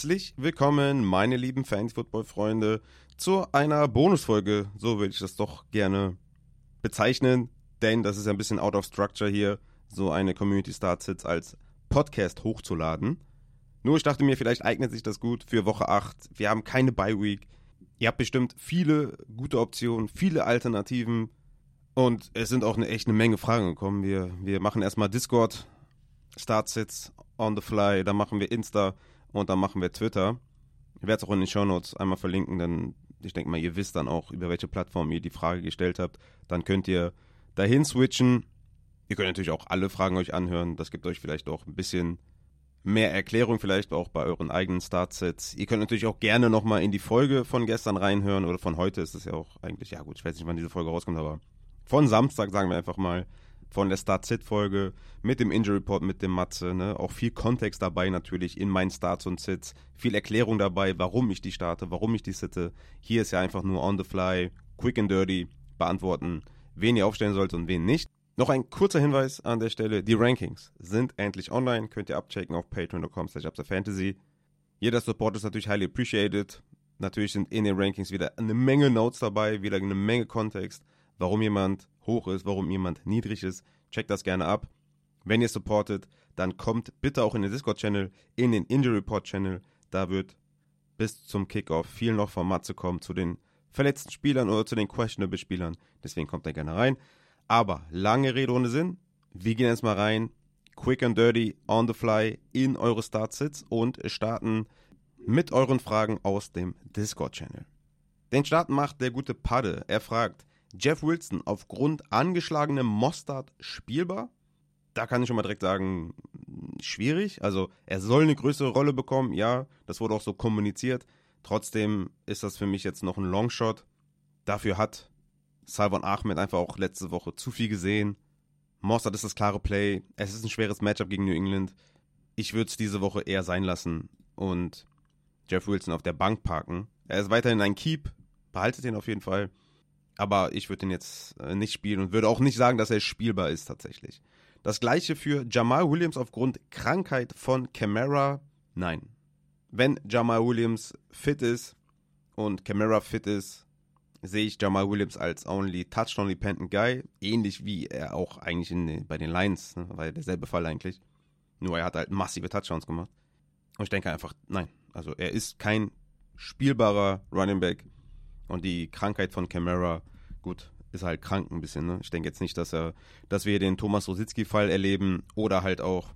Herzlich willkommen, meine lieben Fantasy-Football-Freunde, zu einer Bonusfolge, so würde ich das doch gerne bezeichnen, denn das ist ein bisschen out of structure hier, so eine Community Start Sits als Podcast hochzuladen. Nur ich dachte mir, vielleicht eignet sich das gut für Woche 8. Wir haben keine Bye Week. Ihr habt bestimmt viele gute Optionen, viele Alternativen und es sind auch eine echt eine Menge Fragen gekommen. Wir, wir machen erstmal Discord, Start Sits on the fly, dann machen wir Insta und dann machen wir Twitter. Ich werde es auch in den Show Notes einmal verlinken, denn ich denke mal, ihr wisst dann auch, über welche Plattform ihr die Frage gestellt habt. Dann könnt ihr dahin switchen. Ihr könnt natürlich auch alle Fragen euch anhören. Das gibt euch vielleicht auch ein bisschen mehr Erklärung, vielleicht auch bei euren eigenen Startsets. Ihr könnt natürlich auch gerne nochmal in die Folge von gestern reinhören oder von heute ist es ja auch eigentlich, ja gut, ich weiß nicht, wann diese Folge rauskommt, aber von Samstag, sagen wir einfach mal, von der Start-Sit-Folge mit dem Injury Report, mit dem Matze. Ne? Auch viel Kontext dabei natürlich in meinen Starts und Sits. Viel Erklärung dabei, warum ich die starte, warum ich die sitte. Hier ist ja einfach nur on the fly, quick and dirty beantworten, wen ihr aufstellen sollt und wen nicht. Noch ein kurzer Hinweis an der Stelle: Die Rankings sind endlich online. Könnt ihr abchecken auf patreon.com/fantasy. Jeder Support ist natürlich highly appreciated. Natürlich sind in den Rankings wieder eine Menge Notes dabei, wieder eine Menge Kontext, warum jemand hoch ist, warum jemand niedrig ist. Checkt das gerne ab. Wenn ihr supportet, dann kommt bitte auch in den Discord-Channel, in den Injury Report-Channel. Da wird bis zum Kickoff viel noch von Matze kommen zu den verletzten Spielern oder zu den questionable Spielern. Deswegen kommt er gerne rein. Aber lange Rede ohne Sinn. Wir gehen jetzt mal rein. Quick and dirty, on the fly, in eure Startsits und starten mit euren Fragen aus dem Discord-Channel. Den Start macht der gute Padde. Er fragt, Jeff Wilson aufgrund angeschlagenem Mostard spielbar? Da kann ich schon mal direkt sagen, schwierig. Also er soll eine größere Rolle bekommen, ja, das wurde auch so kommuniziert. Trotzdem ist das für mich jetzt noch ein Longshot. Dafür hat Salvan Ahmed einfach auch letzte Woche zu viel gesehen. Mostard ist das klare Play. Es ist ein schweres Matchup gegen New England. Ich würde es diese Woche eher sein lassen und Jeff Wilson auf der Bank parken. Er ist weiterhin ein Keep. Behaltet ihn auf jeden Fall. Aber ich würde ihn jetzt äh, nicht spielen und würde auch nicht sagen, dass er spielbar ist tatsächlich. Das gleiche für Jamal Williams aufgrund Krankheit von Camara. Nein. Wenn Jamal Williams fit ist und Camara fit ist, sehe ich Jamal Williams als only touchdown dependent guy, ähnlich wie er auch eigentlich in, bei den Lions, ne, war ja derselbe Fall eigentlich. Nur er hat halt massive Touchdowns gemacht. Und ich denke einfach, nein, also er ist kein spielbarer Running Back und die Krankheit von Camara, gut, ist halt krank ein bisschen. Ne? Ich denke jetzt nicht, dass er, dass wir den Thomas Rositzky-Fall erleben oder halt auch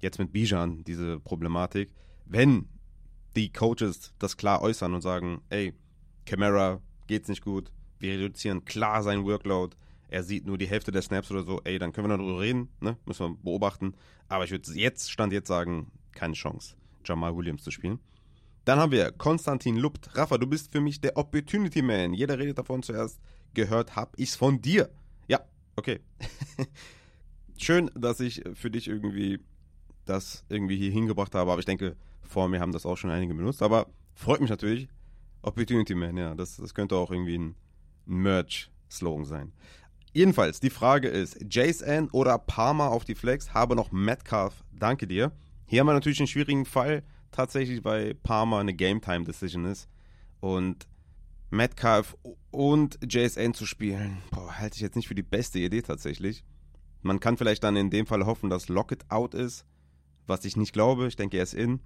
jetzt mit Bijan diese Problematik. Wenn die Coaches das klar äußern und sagen, ey, Camara geht's nicht gut, wir reduzieren klar seinen Workload, er sieht nur die Hälfte der Snaps oder so, ey, dann können wir darüber reden, ne? Müssen wir beobachten. Aber ich würde jetzt, Stand jetzt sagen, keine Chance, Jamal Williams zu spielen. Dann haben wir Konstantin Lupt. Rafa, du bist für mich der Opportunity Man. Jeder redet davon zuerst. Gehört hab ich's von dir. Ja, okay. Schön, dass ich für dich irgendwie das irgendwie hier hingebracht habe, aber ich denke, vor mir haben das auch schon einige benutzt. Aber freut mich natürlich. Opportunity Man, ja, das, das könnte auch irgendwie ein, Merch-Slogan sein. Jedenfalls, die Frage ist: Jason oder Palmer auf die Flex? Habe noch Metcalf. Danke dir. Hier haben wir natürlich einen schwierigen Fall tatsächlich bei Palmer eine Game-Time-Decision ist. Und Metcalf und JSN zu spielen, boah, halte ich jetzt nicht für die beste Idee tatsächlich. Man kann vielleicht dann in dem Fall hoffen, dass Lockett out ist, was ich nicht glaube. Ich denke, er ist in.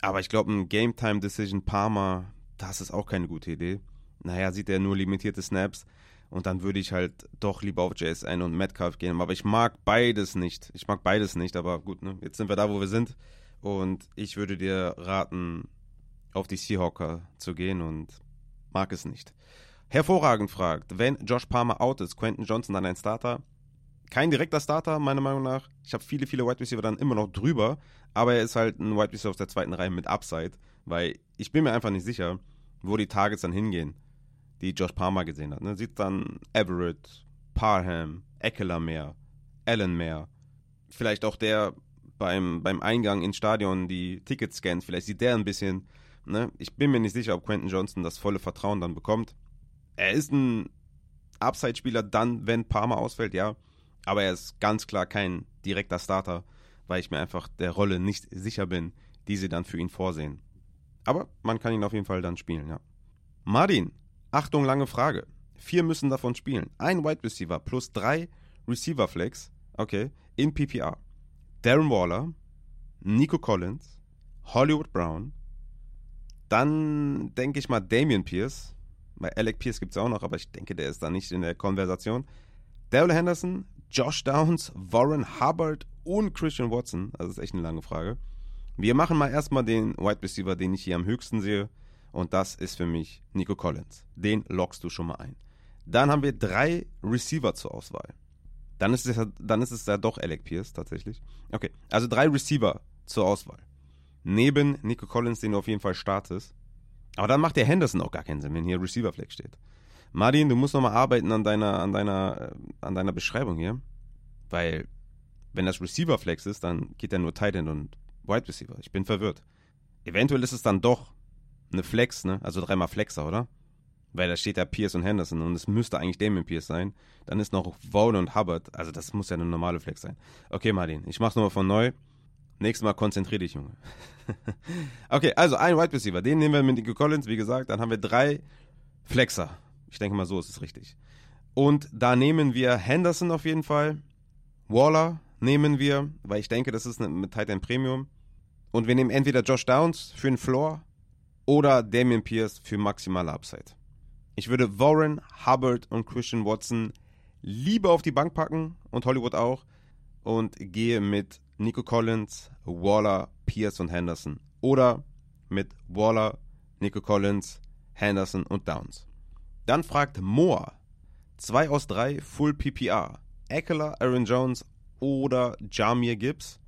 Aber ich glaube, ein Game-Time-Decision Palmer, das ist auch keine gute Idee. Naja, sieht er nur limitierte Snaps. Und dann würde ich halt doch lieber auf JSN und Metcalf gehen. Aber ich mag beides nicht. Ich mag beides nicht, aber gut, ne? Jetzt sind wir da, wo wir sind. Und ich würde dir raten, auf die Seahawker zu gehen und mag es nicht. Hervorragend fragt, wenn Josh Palmer out ist, Quentin Johnson dann ein Starter? Kein direkter Starter, meiner Meinung nach. Ich habe viele, viele Wide Receiver dann immer noch drüber, aber er ist halt ein Wide Receiver aus der zweiten Reihe mit Upside, weil ich bin mir einfach nicht sicher, wo die Targets dann hingehen, die Josh Palmer gesehen hat. Ne? Sieht dann Everett, Parham, Eckler mehr, Allen mehr. Vielleicht auch der beim, beim Eingang ins Stadion die Tickets scannt. Vielleicht sieht der ein bisschen. Ne? Ich bin mir nicht sicher, ob Quentin Johnson das volle Vertrauen dann bekommt. Er ist ein Upside-Spieler dann, wenn Parma ausfällt, ja. Aber er ist ganz klar kein direkter Starter. weil ich mir einfach der Rolle nicht sicher bin, die sie dann für ihn vorsehen. Aber man kann ihn auf jeden Fall dann spielen, ja. Martin, Achtung, lange Frage. Vier müssen davon spielen. Ein Wide Receiver plus drei Receiver Flex, okay, in PPR. Darren Waller, Nico Collins, Hollywood Brown, dann denke ich mal Damian Pierce, weil Alec Pierce gibt es auch noch, aber ich denke, der ist da nicht in der Konversation. Daryl Henderson, Josh Downs, Warren Hubbard und Christian Watson. Das ist echt eine lange Frage. Wir machen mal erstmal den Wide Receiver, den ich hier am höchsten sehe. Und das ist für mich Nico Collins. Den lockst du schon mal ein. Dann haben wir drei Receiver zur Auswahl. Dann ist es ja, dann ist es ja doch Alec Pierce tatsächlich. Okay, also drei Receiver zur Auswahl. Neben Nico Collins, den du auf jeden Fall startest. Aber dann macht der Henderson auch gar keinen Sinn, wenn hier Receiver Flex steht. Martin, du musst nochmal arbeiten an deiner, an deiner, äh, an deiner Beschreibung hier. Weil, wenn das Receiver Flex ist, dann geht ja nur Tight End und Wide Receiver. Ich bin verwirrt. Eventuell ist es dann doch eine Flex, ne? Also dreimal Flexer, oder? Weil da steht ja Pierce und Henderson und es müsste eigentlich Damien Pierce sein. Dann ist noch Vaughn und Hubbard. Also das muss ja eine normale Flex sein. Okay, Martin, ich mach's nochmal von neu. Nächstes Mal konzentrier dich, Junge. okay, also ein Wide Receiver. Den nehmen wir mit Nico Collins, wie gesagt. Dann haben wir drei Flexer. Ich denke mal, so ist es richtig. Und da nehmen wir Henderson auf jeden Fall. Waller nehmen wir, weil ich denke, das ist mit Titan Premium. Und wir nehmen entweder Josh Downs für den Floor oder Damian Pierce für maximale Upside. Ich würde Warren, Hubbard und Christian Watson lieber auf die Bank packen und Hollywood auch und gehe mit Nico Collins, Waller, Pierce und Henderson oder mit Waller, Nico Collins, Henderson und Downs. Dann fragt Moore 2 aus 3 Full PPR. Eckler, Aaron Jones oder Jamir Gibbs.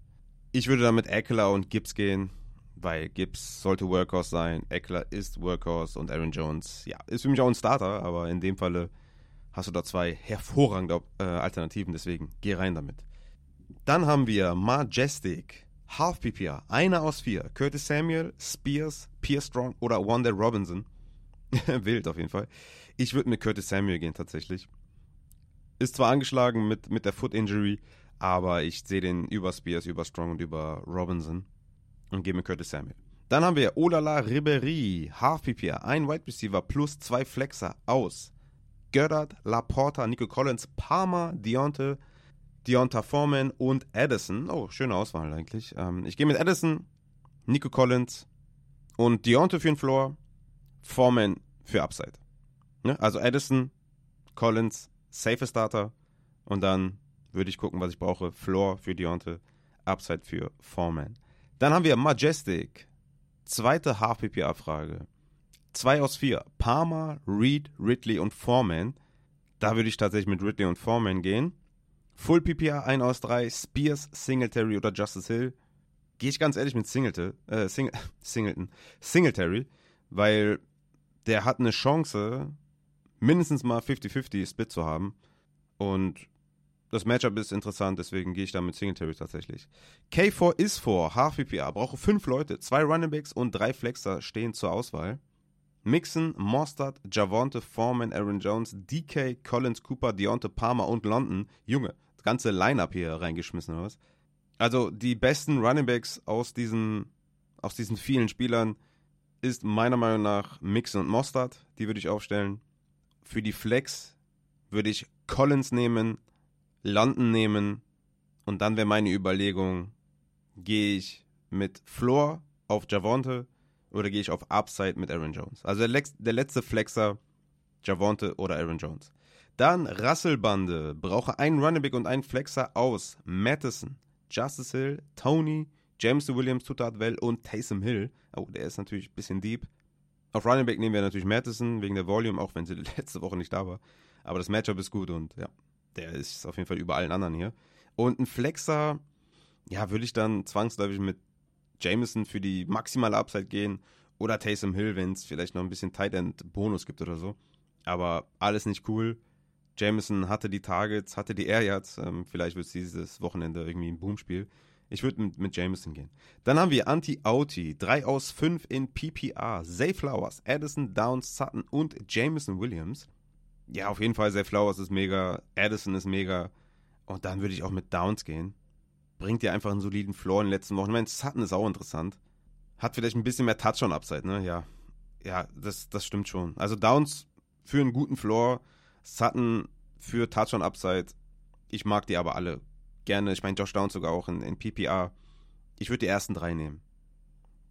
Ich würde damit Eckler und Gibbs gehen weil Gibbs sollte Workhorse sein, Eckler ist Workhorse und Aaron Jones, ja, ist für mich auch ein Starter, aber in dem Falle hast du da zwei hervorragende äh, Alternativen, deswegen geh rein damit. Dann haben wir Majestic, Half PPR, einer aus vier, Curtis Samuel, Spears, Pierre Strong oder Wanda Robinson. Wild auf jeden Fall. Ich würde mit Curtis Samuel gehen tatsächlich. Ist zwar angeschlagen mit, mit der Foot Injury, aber ich sehe den über Spears, über Strong und über Robinson und geben Curtis Samuel. Dann haben wir Olala Ribery, Half PPR, ein Wide Receiver plus zwei Flexer aus. Goddard, Laporta, Nico Collins, Palmer, Deonte, Deonta Foreman und Addison. Oh, schöne Auswahl eigentlich. Ähm, ich gehe mit Addison, Nico Collins und Deonte für den Floor, Foreman für Upside. Ne? Also Addison, Collins, safe Starter und dann würde ich gucken, was ich brauche. Floor für Deonte, Upside für Foreman. Dann haben wir Majestic. Zweite Half-PPA-Frage. Zwei aus vier. Palmer, Reed, Ridley und Foreman. Da würde ich tatsächlich mit Ridley und Foreman gehen. Full PPA 1 aus 3. Spears, Singletary oder Justice Hill. Gehe ich ganz ehrlich mit Singleton, äh, Sing Singleton, Singletary, weil der hat eine Chance, mindestens mal 50-50 Split zu haben. Und das Matchup ist interessant, deswegen gehe ich da mit Singletary tatsächlich. K4 ist vor, PPA, brauche fünf Leute, zwei Runningbacks und drei Flexer stehen zur Auswahl. Mixon, Mostard, Javonte, Foreman, Aaron Jones, DK, Collins, Cooper, Deontay Palmer und London. Junge, das ganze Line-Up hier reingeschmissen oder was? Also die besten Runningbacks aus diesen, aus diesen vielen Spielern ist meiner Meinung nach Mixon und Mostard. Die würde ich aufstellen. Für die Flex würde ich Collins nehmen, London nehmen und dann wäre meine Überlegung, gehe ich mit Floor auf Javonte oder gehe ich auf Upside mit Aaron Jones? Also der, Lex der letzte Flexer, Javonte oder Aaron Jones. Dann Rasselbande, brauche einen Running und einen Flexer aus Madison, Justice Hill, Tony, James Williams tut das well und Taysom Hill. Oh, der ist natürlich ein bisschen deep. Auf Running nehmen wir natürlich Madison wegen der Volume, auch wenn sie letzte Woche nicht da war. Aber das Matchup ist gut und ja, der ist auf jeden Fall über allen anderen hier. Und ein Flexer, ja, würde ich dann zwangsläufig mit Jameson für die maximale Upside gehen oder Taysom Hill, wenn es vielleicht noch ein bisschen Tight End Bonus gibt oder so. Aber alles nicht cool. Jameson hatte die Targets, hatte die Air Yards. Ähm, vielleicht wird es dieses Wochenende irgendwie ein Boomspiel. Ich würde mit, mit Jameson gehen. Dann haben wir Anti-Auti. 3 aus 5 in PPR. Zay Flowers, Addison, Downs, Sutton und Jameson Williams. Ja, auf jeden Fall, Zay Flowers ist mega, Addison ist mega. Und dann würde ich auch mit Downs gehen. bringt dir einfach einen soliden Floor in den letzten Wochen. Ich meine, Sutton ist auch interessant. Hat vielleicht ein bisschen mehr Touchdown-Upside, ne? Ja. Ja, das, das stimmt schon. Also Downs für einen guten Floor, Sutton für Touchdown-Upside. Ich mag die aber alle gerne. Ich meine, Josh Downs sogar auch in, in PPR. Ich würde die ersten drei nehmen.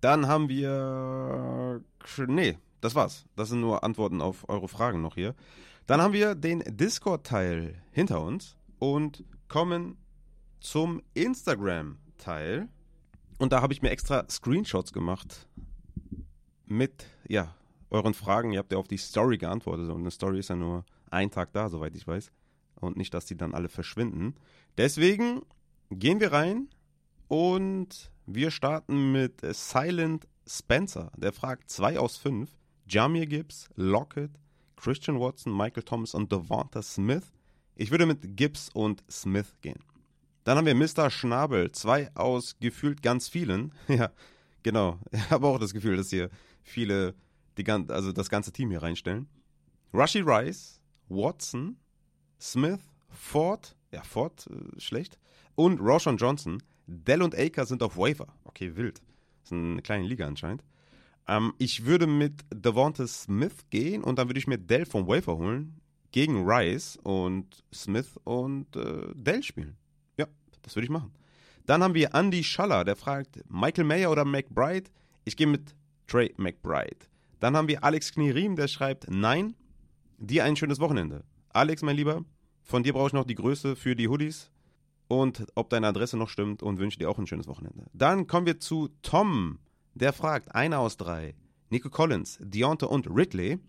Dann haben wir. Nee, das war's. Das sind nur Antworten auf eure Fragen noch hier. Dann haben wir den Discord-Teil hinter uns und kommen zum Instagram-Teil. Und da habe ich mir extra Screenshots gemacht mit, ja, euren Fragen. Ihr habt ja auf die Story geantwortet und eine Story ist ja nur ein Tag da, soweit ich weiß. Und nicht, dass die dann alle verschwinden. Deswegen gehen wir rein und wir starten mit Silent Spencer. Der fragt 2 aus 5. Jamir Gibbs, Lockett, Christian Watson, Michael Thomas und Devonta Smith. Ich würde mit Gibbs und Smith gehen. Dann haben wir Mr. Schnabel, zwei aus gefühlt ganz vielen. ja, genau. Ich habe auch das Gefühl, dass hier viele die, also das ganze Team hier reinstellen. Rushy Rice, Watson, Smith, Ford, ja, Ford, äh, schlecht, und Roshan Johnson. Dell und Aker sind auf Waiver. Okay, wild. Das ist eine kleine Liga anscheinend. Ähm, ich würde mit Devonta Smith gehen und dann würde ich mir Dell vom Waiver holen gegen Rice und Smith und äh, Dell spielen. Ja, das würde ich machen. Dann haben wir Andy Schaller, der fragt Michael Mayer oder McBride. Ich gehe mit Trey McBride. Dann haben wir Alex Knierim, der schreibt Nein, dir ein schönes Wochenende. Alex, mein Lieber, von dir brauche ich noch die Größe für die Hoodies und ob deine Adresse noch stimmt und wünsche dir auch ein schönes Wochenende. Dann kommen wir zu Tom. Der fragt, einer aus drei. Nico Collins, Deonta und Ridley.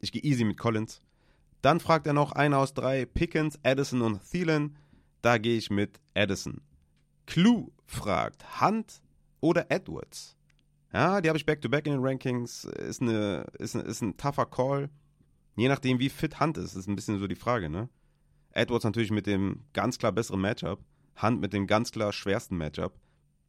Ich gehe easy mit Collins. Dann fragt er noch einer aus drei. Pickens, Addison und Thielen. Da gehe ich mit Addison. Clue fragt, Hunt oder Edwards? Ja, die habe ich back-to-back -back in den Rankings. Ist, eine, ist, eine, ist ein tougher Call. Je nachdem, wie fit Hunt ist, ist ein bisschen so die Frage, ne? Edwards natürlich mit dem ganz klar besseren Matchup. Hunt mit dem ganz klar schwersten Matchup.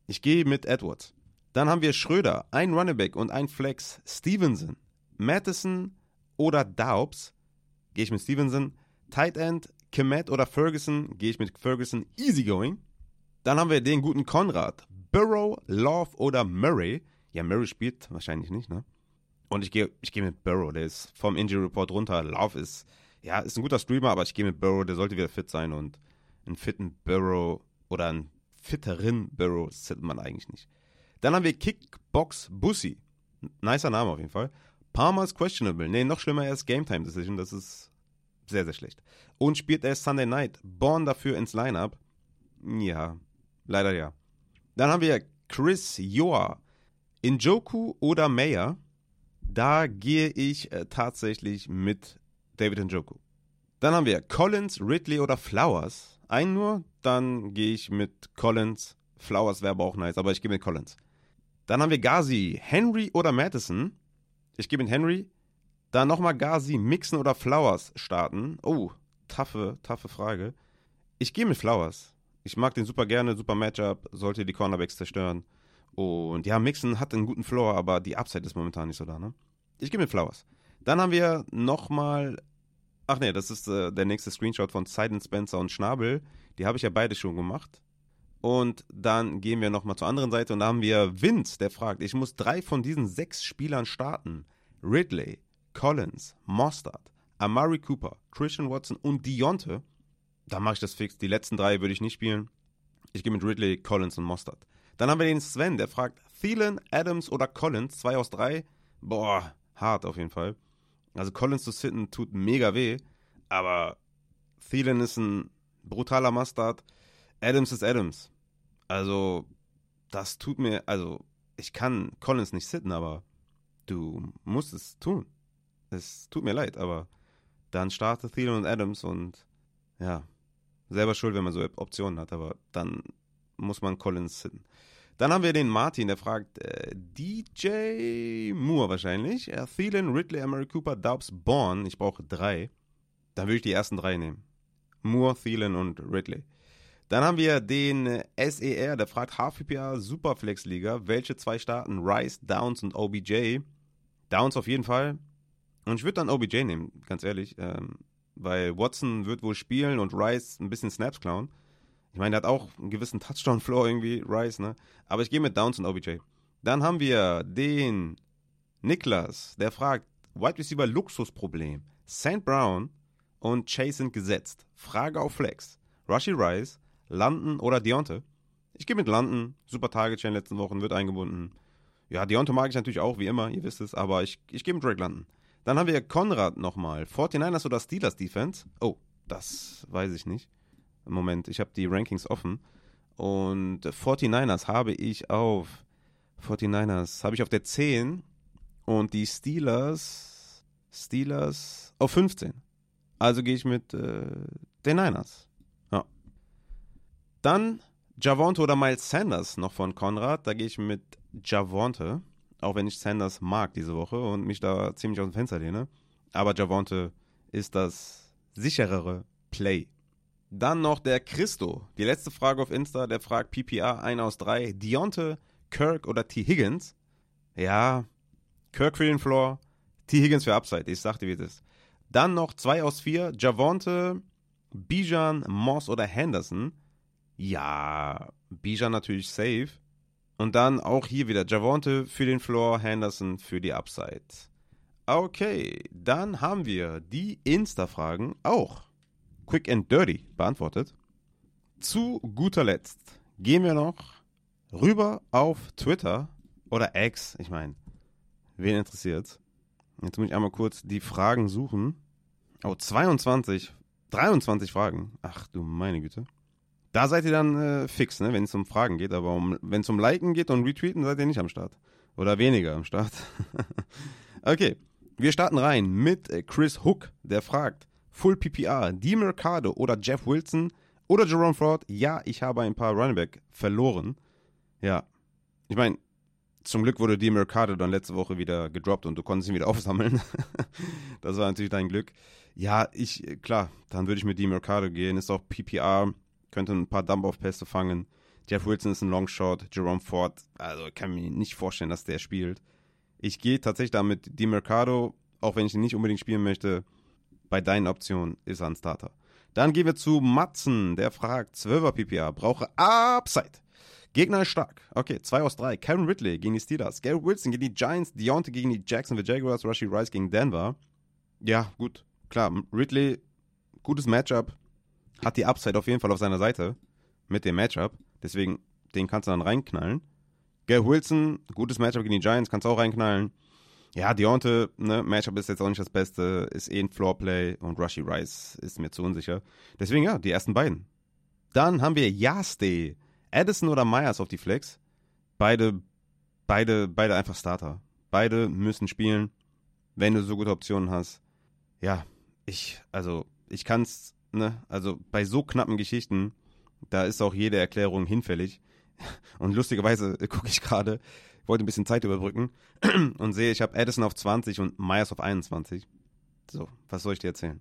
Ich gehe mit Edwards. Dann haben wir Schröder, ein Runnerback und ein Flex. Stevenson, Madison oder Daubs. Gehe ich mit Stevenson. Tight End, Kemet oder Ferguson. Gehe ich mit Ferguson. Easygoing. Dann haben wir den guten Konrad. Burrow, Love oder Murray. Ja, Murray spielt wahrscheinlich nicht, ne? Und ich gehe ich geh mit Burrow. Der ist vom Injury Report runter. Love ist ja, ist ein guter Streamer, aber ich gehe mit Burrow, der sollte wieder fit sein und einen fitten Burrow oder einen fitteren Burrow sitzt man eigentlich nicht. Dann haben wir Kickbox Bussi. Nicer Name auf jeden Fall. Palmer's questionable. Nee, noch schlimmer, er ist Game Time Decision. Das ist sehr, sehr schlecht. Und spielt er Sunday Night. Born dafür ins Lineup. Ja, leider ja. Dann haben wir Chris Joa. Injoku oder Mayer. Da gehe ich äh, tatsächlich mit David Njoku. Dann haben wir Collins, Ridley oder Flowers. Einen nur, dann gehe ich mit Collins. Flowers wäre aber auch nice, aber ich gehe mit Collins. Dann haben wir Gazi, Henry oder Madison. Ich gehe mit Henry. Dann nochmal Gazi, Mixen oder Flowers starten. Oh, taffe, taffe Frage. Ich gehe mit Flowers. Ich mag den super gerne, super Matchup, sollte die Cornerbacks zerstören. Und ja, Mixen hat einen guten Floor, aber die Upside ist momentan nicht so da, ne? Ich gehe mit Flowers. Dann haben wir nochmal Ach nee, das ist äh, der nächste Screenshot von Sidon Spencer und Schnabel. Die habe ich ja beide schon gemacht. Und dann gehen wir nochmal zur anderen Seite und da haben wir Vince, der fragt, ich muss drei von diesen sechs Spielern starten. Ridley, Collins, Mostard, Amari Cooper, Christian Watson und Dionte. Da mache ich das fix. Die letzten drei würde ich nicht spielen. Ich gehe mit Ridley, Collins und Mostard. Dann haben wir den Sven, der fragt, Thielen, Adams oder Collins, zwei aus drei. Boah, hart auf jeden Fall. Also Collins zu sitten tut mega weh, aber Thielen ist ein brutaler Mustard. Adams ist Adams. Also, das tut mir, also, ich kann Collins nicht sitten, aber du musst es tun. Es tut mir leid, aber dann starte Thielen und Adams und ja, selber schuld, wenn man so Optionen hat, aber dann muss man Collins sitten. Dann haben wir den Martin, der fragt äh, DJ Moore wahrscheinlich. Äh, Thielen, Ridley, Emery Cooper, Daubs, Bourne. Ich brauche drei. Dann würde ich die ersten drei nehmen. Moore, Thielen und Ridley. Dann haben wir den SER, der fragt HVPA Superflex Liga. Welche zwei starten? Rice, Downs und OBJ. Downs auf jeden Fall. Und ich würde dann OBJ nehmen, ganz ehrlich. Ähm, weil Watson wird wohl spielen und Rice ein bisschen Snaps klauen. Ich meine, der hat auch einen gewissen Touchdown-Floor irgendwie, Rice, ne? Aber ich gehe mit Downs und OBJ. Dann haben wir den Niklas, der fragt, Wide Receiver Luxusproblem. St. Brown und Chase sind gesetzt. Frage auf Flex. Rushy Rice, London oder Deonte? Ich gehe mit London. Super Target in den letzten Wochen, wird eingebunden. Ja, Deonte mag ich natürlich auch, wie immer, ihr wisst es, aber ich, ich gehe mit Drake London. Dann haben wir Konrad nochmal. 49ers oder Steelers Defense? Oh, das weiß ich nicht. Moment, ich habe die Rankings offen. Und 49ers habe ich auf 49ers habe ich auf der 10 und die Steelers Steelers auf 15. Also gehe ich mit äh, den Niners. Dann Javonte oder Miles Sanders noch von Konrad. Da gehe ich mit Javonte. Auch wenn ich Sanders mag diese Woche und mich da ziemlich aus dem Fenster lehne. Aber Javonte ist das sicherere Play. Dann noch der Christo. Die letzte Frage auf Insta, der fragt PPA 1 aus 3. Dionte, Kirk oder T. Higgins? Ja, Kirk für den Floor, T. Higgins für Upside. Ich sagte, wie es ist. Dann noch 2 aus 4. Javonte, Bijan, Moss oder Henderson? Ja, Bijan natürlich safe. Und dann auch hier wieder Javonte für den Floor, Henderson für die Upside. Okay, dann haben wir die Insta-Fragen auch quick and dirty beantwortet. Zu guter Letzt gehen wir noch rüber auf Twitter oder X. Ich meine, wen interessiert's? Jetzt muss ich einmal kurz die Fragen suchen. Oh, 22, 23 Fragen. Ach du meine Güte. Da seid ihr dann äh, fix, ne, wenn es um Fragen geht. Aber um, wenn es um Liken geht und Retweeten, seid ihr nicht am Start. Oder weniger am Start. okay, wir starten rein mit äh, Chris Hook, der fragt, Full PPR, Di Mercado oder Jeff Wilson oder Jerome Ford. Ja, ich habe ein paar Running verloren. Ja, ich meine, zum Glück wurde Di Mercado dann letzte Woche wieder gedroppt und du konntest ihn wieder aufsammeln. das war natürlich dein Glück. Ja, ich, klar, dann würde ich mit Di Mercado gehen. Ist auch PPR, könnte ein paar Dump-Off-Pässe fangen. Jeff Wilson ist ein Longshot, Jerome Ford, also ich kann mir nicht vorstellen, dass der spielt. Ich gehe tatsächlich da mit Di Mercado, auch wenn ich ihn nicht unbedingt spielen möchte, bei deinen Optionen ist er ein Starter. Dann gehen wir zu Matzen, der fragt, 12er PPA, brauche Upside. Gegner ist stark. Okay, 2 aus 3. Kevin Ridley gegen die Steelers. Garrett Wilson gegen die Giants. Deontay gegen die Jacksonville Jaguars. Rushy Rice gegen Denver. Ja, gut. Klar, Ridley, gutes Matchup. Hat die Upside auf jeden Fall auf seiner Seite. Mit dem Matchup. Deswegen, den kannst du dann reinknallen. Garrett Wilson, gutes Matchup gegen die Giants, kannst du auch reinknallen. Ja, Deonte, ne, Matchup ist jetzt auch nicht das Beste, ist eh ein Floorplay und Rushy Rice ist mir zu unsicher. Deswegen ja, die ersten beiden. Dann haben wir Yaste, Addison oder Myers auf die Flex. Beide, beide, beide einfach Starter. Beide müssen spielen, wenn du so gute Optionen hast. Ja, ich, also, ich kann's, ne, also bei so knappen Geschichten, da ist auch jede Erklärung hinfällig. Und lustigerweise gucke ich gerade, wollte ein bisschen Zeit überbrücken und sehe, ich habe Addison auf 20 und Myers auf 21. So, was soll ich dir erzählen?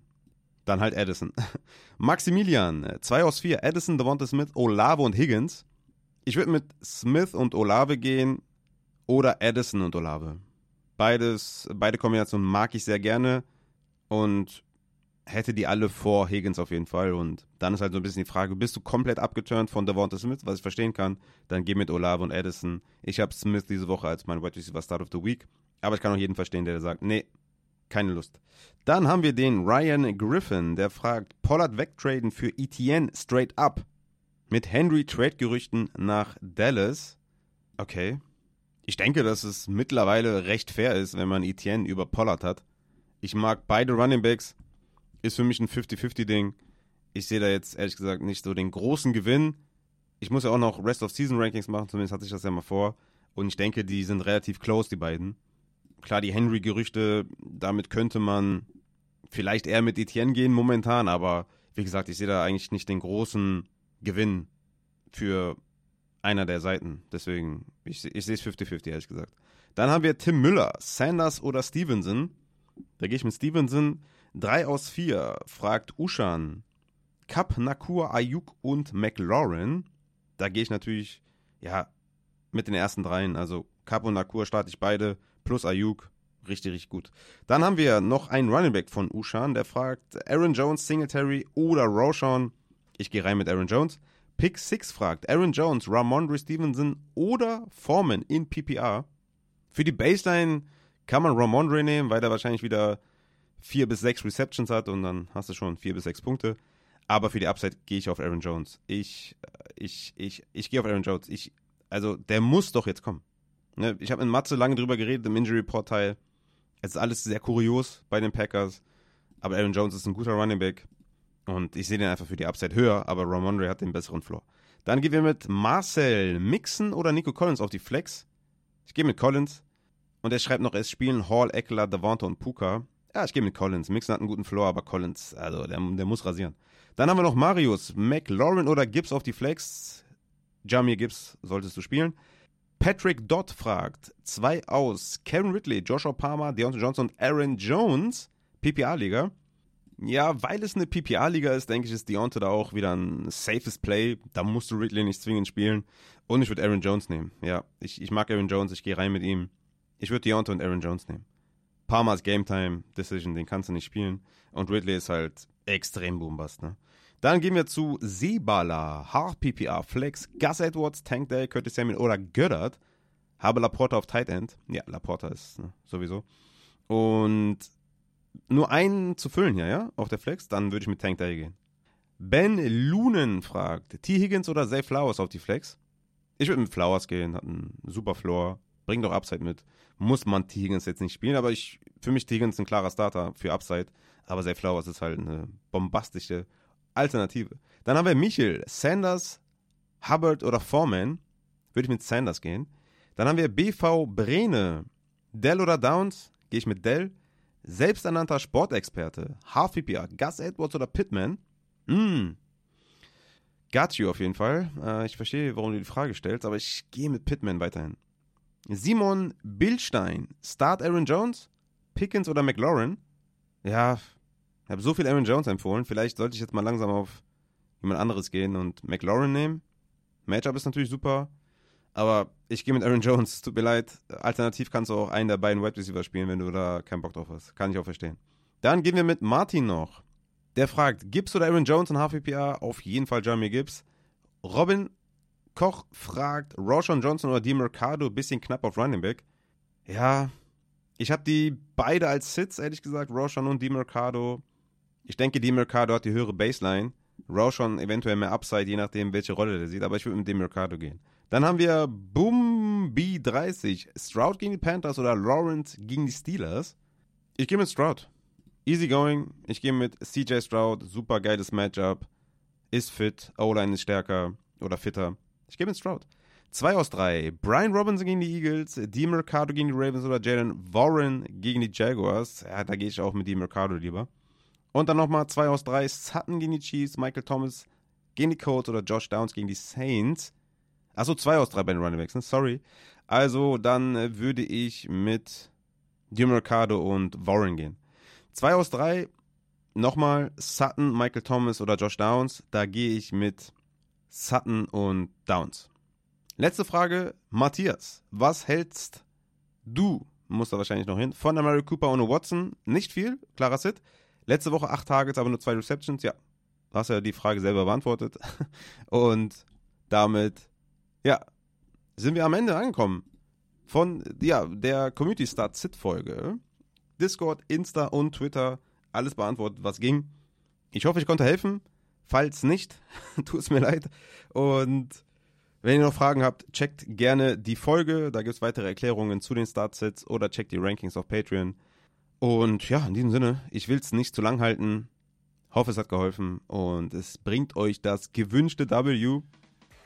Dann halt Addison. Maximilian, 2 aus 4. Addison, Devonta Smith, Olave und Higgins. Ich würde mit Smith und Olave gehen oder Addison und Olave. Beides, beide Kombinationen mag ich sehr gerne und hätte die alle vor Higgins auf jeden Fall. Und dann ist halt so ein bisschen die Frage, bist du komplett abgeturnt von Devonta Smith, was ich verstehen kann, dann geh mit Olave und Addison. Ich habe Smith diese Woche als mein Wide Receiver Start of the Week, aber ich kann auch jeden verstehen, der sagt, nee, keine Lust. Dann haben wir den Ryan Griffin, der fragt, Pollard wegtraden für Etienne straight up. Mit Henry Trade-Gerüchten nach Dallas. Okay. Ich denke, dass es mittlerweile recht fair ist, wenn man Etienne über Pollard hat. Ich mag beide Running Backs ist für mich ein 50-50-Ding. Ich sehe da jetzt ehrlich gesagt nicht so den großen Gewinn. Ich muss ja auch noch Rest of Season Rankings machen, zumindest hatte ich das ja mal vor. Und ich denke, die sind relativ close, die beiden. Klar, die Henry-Gerüchte, damit könnte man vielleicht eher mit Etienne gehen momentan, aber wie gesagt, ich sehe da eigentlich nicht den großen Gewinn für einer der Seiten. Deswegen, ich, ich sehe es 50-50, ehrlich gesagt. Dann haben wir Tim Müller, Sanders oder Stevenson. Da gehe ich mit Stevenson. 3 aus 4 fragt Ushan. Cup, Nakur, Ayuk und McLaurin. Da gehe ich natürlich, ja, mit den ersten dreien. Also Cup und Nakur starte ich beide, plus Ayuk. Richtig, richtig gut. Dann haben wir noch einen Running Back von Ushan, der fragt Aaron Jones, Singletary oder Roshan. Ich gehe rein mit Aaron Jones. Pick 6 fragt, Aaron Jones, Ramondre Stevenson oder Foreman in PPR. Für die Baseline kann man Ramondre nehmen, weil er wahrscheinlich wieder 4 bis 6 Receptions hat und dann hast du schon 4 bis 6 Punkte. Aber für die Upside gehe ich auf Aaron Jones. Ich, äh, ich, ich, ich gehe auf Aaron Jones. Ich, also, der muss doch jetzt kommen. Ne? Ich habe mit Matze lange drüber geredet im Injury Report Teil. Es ist alles sehr kurios bei den Packers. Aber Aaron Jones ist ein guter Running Back. Und ich sehe den einfach für die Upside höher, aber Ramondre hat den besseren Floor. Dann gehen wir mit Marcel Mixon oder Nico Collins auf die Flex. Ich gehe mit Collins. Und er schreibt noch, es spielen Hall, Eckler, Davante und Puka. Ja, ich gehe mit Collins. Mixon hat einen guten Floor, aber Collins, also der, der muss rasieren. Dann haben wir noch Marius, McLaurin oder Gibbs auf die Flex. Jamir Gibbs solltest du spielen. Patrick Dodd fragt, zwei aus, Kevin Ridley, Joshua Palmer, Deontay Johnson und Aaron Jones, PPA-Liga. Ja, weil es eine PPA-Liga ist, denke ich, ist Deontay da auch wieder ein safes Play. Da musst du Ridley nicht zwingend spielen. Und ich würde Aaron Jones nehmen. Ja, ich, ich mag Aaron Jones, ich gehe rein mit ihm. Ich würde Deontay und Aaron Jones nehmen. Palmer's Game Time Decision, den kannst du nicht spielen. Und Ridley ist halt extrem boombast, ne? Dann gehen wir zu Seebala, Hard PPA, Flex, Gus Edwards, Tank Day, Curtis Samuel oder Goddard. Habe Laporta auf Tight End. Ja, Laporta ist ne, sowieso. Und nur einen zu füllen hier, ja, auf der Flex, dann würde ich mit Tank Day gehen. Ben Lunen fragt, T. Higgins oder Zay Flowers auf die Flex? Ich würde mit Flowers gehen, hat einen super Floor, bringt auch Upside mit. Muss man T. Higgins jetzt nicht spielen, aber ich, für mich T. Higgins ein klarer Starter für Upside. Aber Zay Flowers ist halt eine bombastische Alternative. Dann haben wir Michel, Sanders, Hubbard oder Foreman. Würde ich mit Sanders gehen. Dann haben wir BV Brene, Dell oder Downs. Gehe ich mit Dell. Selbsternannter Sportexperte, HVPA, Gus Edwards oder Pittman. Mm. Got you auf jeden Fall. Äh, ich verstehe, warum du die Frage stellst, aber ich gehe mit Pittman weiterhin. Simon Billstein, Start Aaron Jones, Pickens oder McLaurin? Ja, ich habe so viel Aaron Jones empfohlen. Vielleicht sollte ich jetzt mal langsam auf jemand anderes gehen und McLaurin nehmen. Matchup ist natürlich super. Aber ich gehe mit Aaron Jones. Tut mir leid. Alternativ kannst du auch einen der beiden Wide Receiver spielen, wenn du da keinen Bock drauf hast. Kann ich auch verstehen. Dann gehen wir mit Martin noch. Der fragt, Gibbs oder Aaron Jones in HVPA? Auf jeden Fall Jamie Gibbs. Robin Koch fragt, Roshan Johnson oder DiMercado? Bisschen knapp auf Running Back. Ja, ich habe die beide als Sits, ehrlich gesagt, Roshan und DiMercado. Ich denke, DiMercado hat die höhere Baseline. Roshan eventuell mehr Upside, je nachdem, welche Rolle der sieht. Aber ich würde mit DiMercado gehen. Dann haben wir Boom B30. Stroud gegen die Panthers oder Lawrence gegen die Steelers. Ich gehe mit Stroud. Easy going. Ich gehe mit CJ Stroud. Super geiles Matchup. Ist fit. O-Line ist stärker oder fitter. Ich gehe mit Stroud. 2 aus 3. Brian Robinson gegen die Eagles, Di Mercado gegen die Ravens oder Jalen Warren gegen die Jaguars. Ja, da gehe ich auch mit Di Mercado lieber. Und dann nochmal 2 aus 3. Sutton gegen die Chiefs, Michael Thomas gegen die Colts oder Josh Downs gegen die Saints. Achso, 2 aus 3 bei den Running Backs, ne? sorry. Also dann äh, würde ich mit Di Mercado und Warren gehen. 2 aus 3. Nochmal Sutton, Michael Thomas oder Josh Downs. Da gehe ich mit Sutton und Downs. Letzte Frage, Matthias. Was hältst du, muss da wahrscheinlich noch hin, von Mary Cooper ohne Watson? Nicht viel, klarer Sit. Letzte Woche acht Targets, aber nur zwei Receptions. Ja, hast ja die Frage selber beantwortet. Und damit, ja, sind wir am Ende angekommen von ja, der Community Start Sit Folge. Discord, Insta und Twitter, alles beantwortet, was ging. Ich hoffe, ich konnte helfen. Falls nicht, tut es mir leid. Und wenn ihr noch Fragen habt, checkt gerne die Folge. Da gibt es weitere Erklärungen zu den Startsets oder checkt die Rankings auf Patreon. Und ja, in diesem Sinne, ich will es nicht zu lang halten. Hoffe, es hat geholfen und es bringt euch das gewünschte W.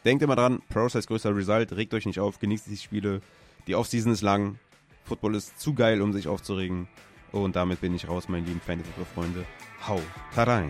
Denkt immer dran, Process größer Result, regt euch nicht auf, genießt die Spiele. Die Offseason ist lang. Football ist zu geil, um sich aufzuregen. Und damit bin ich raus, meine lieben Fantasy-Freunde. Hau rein!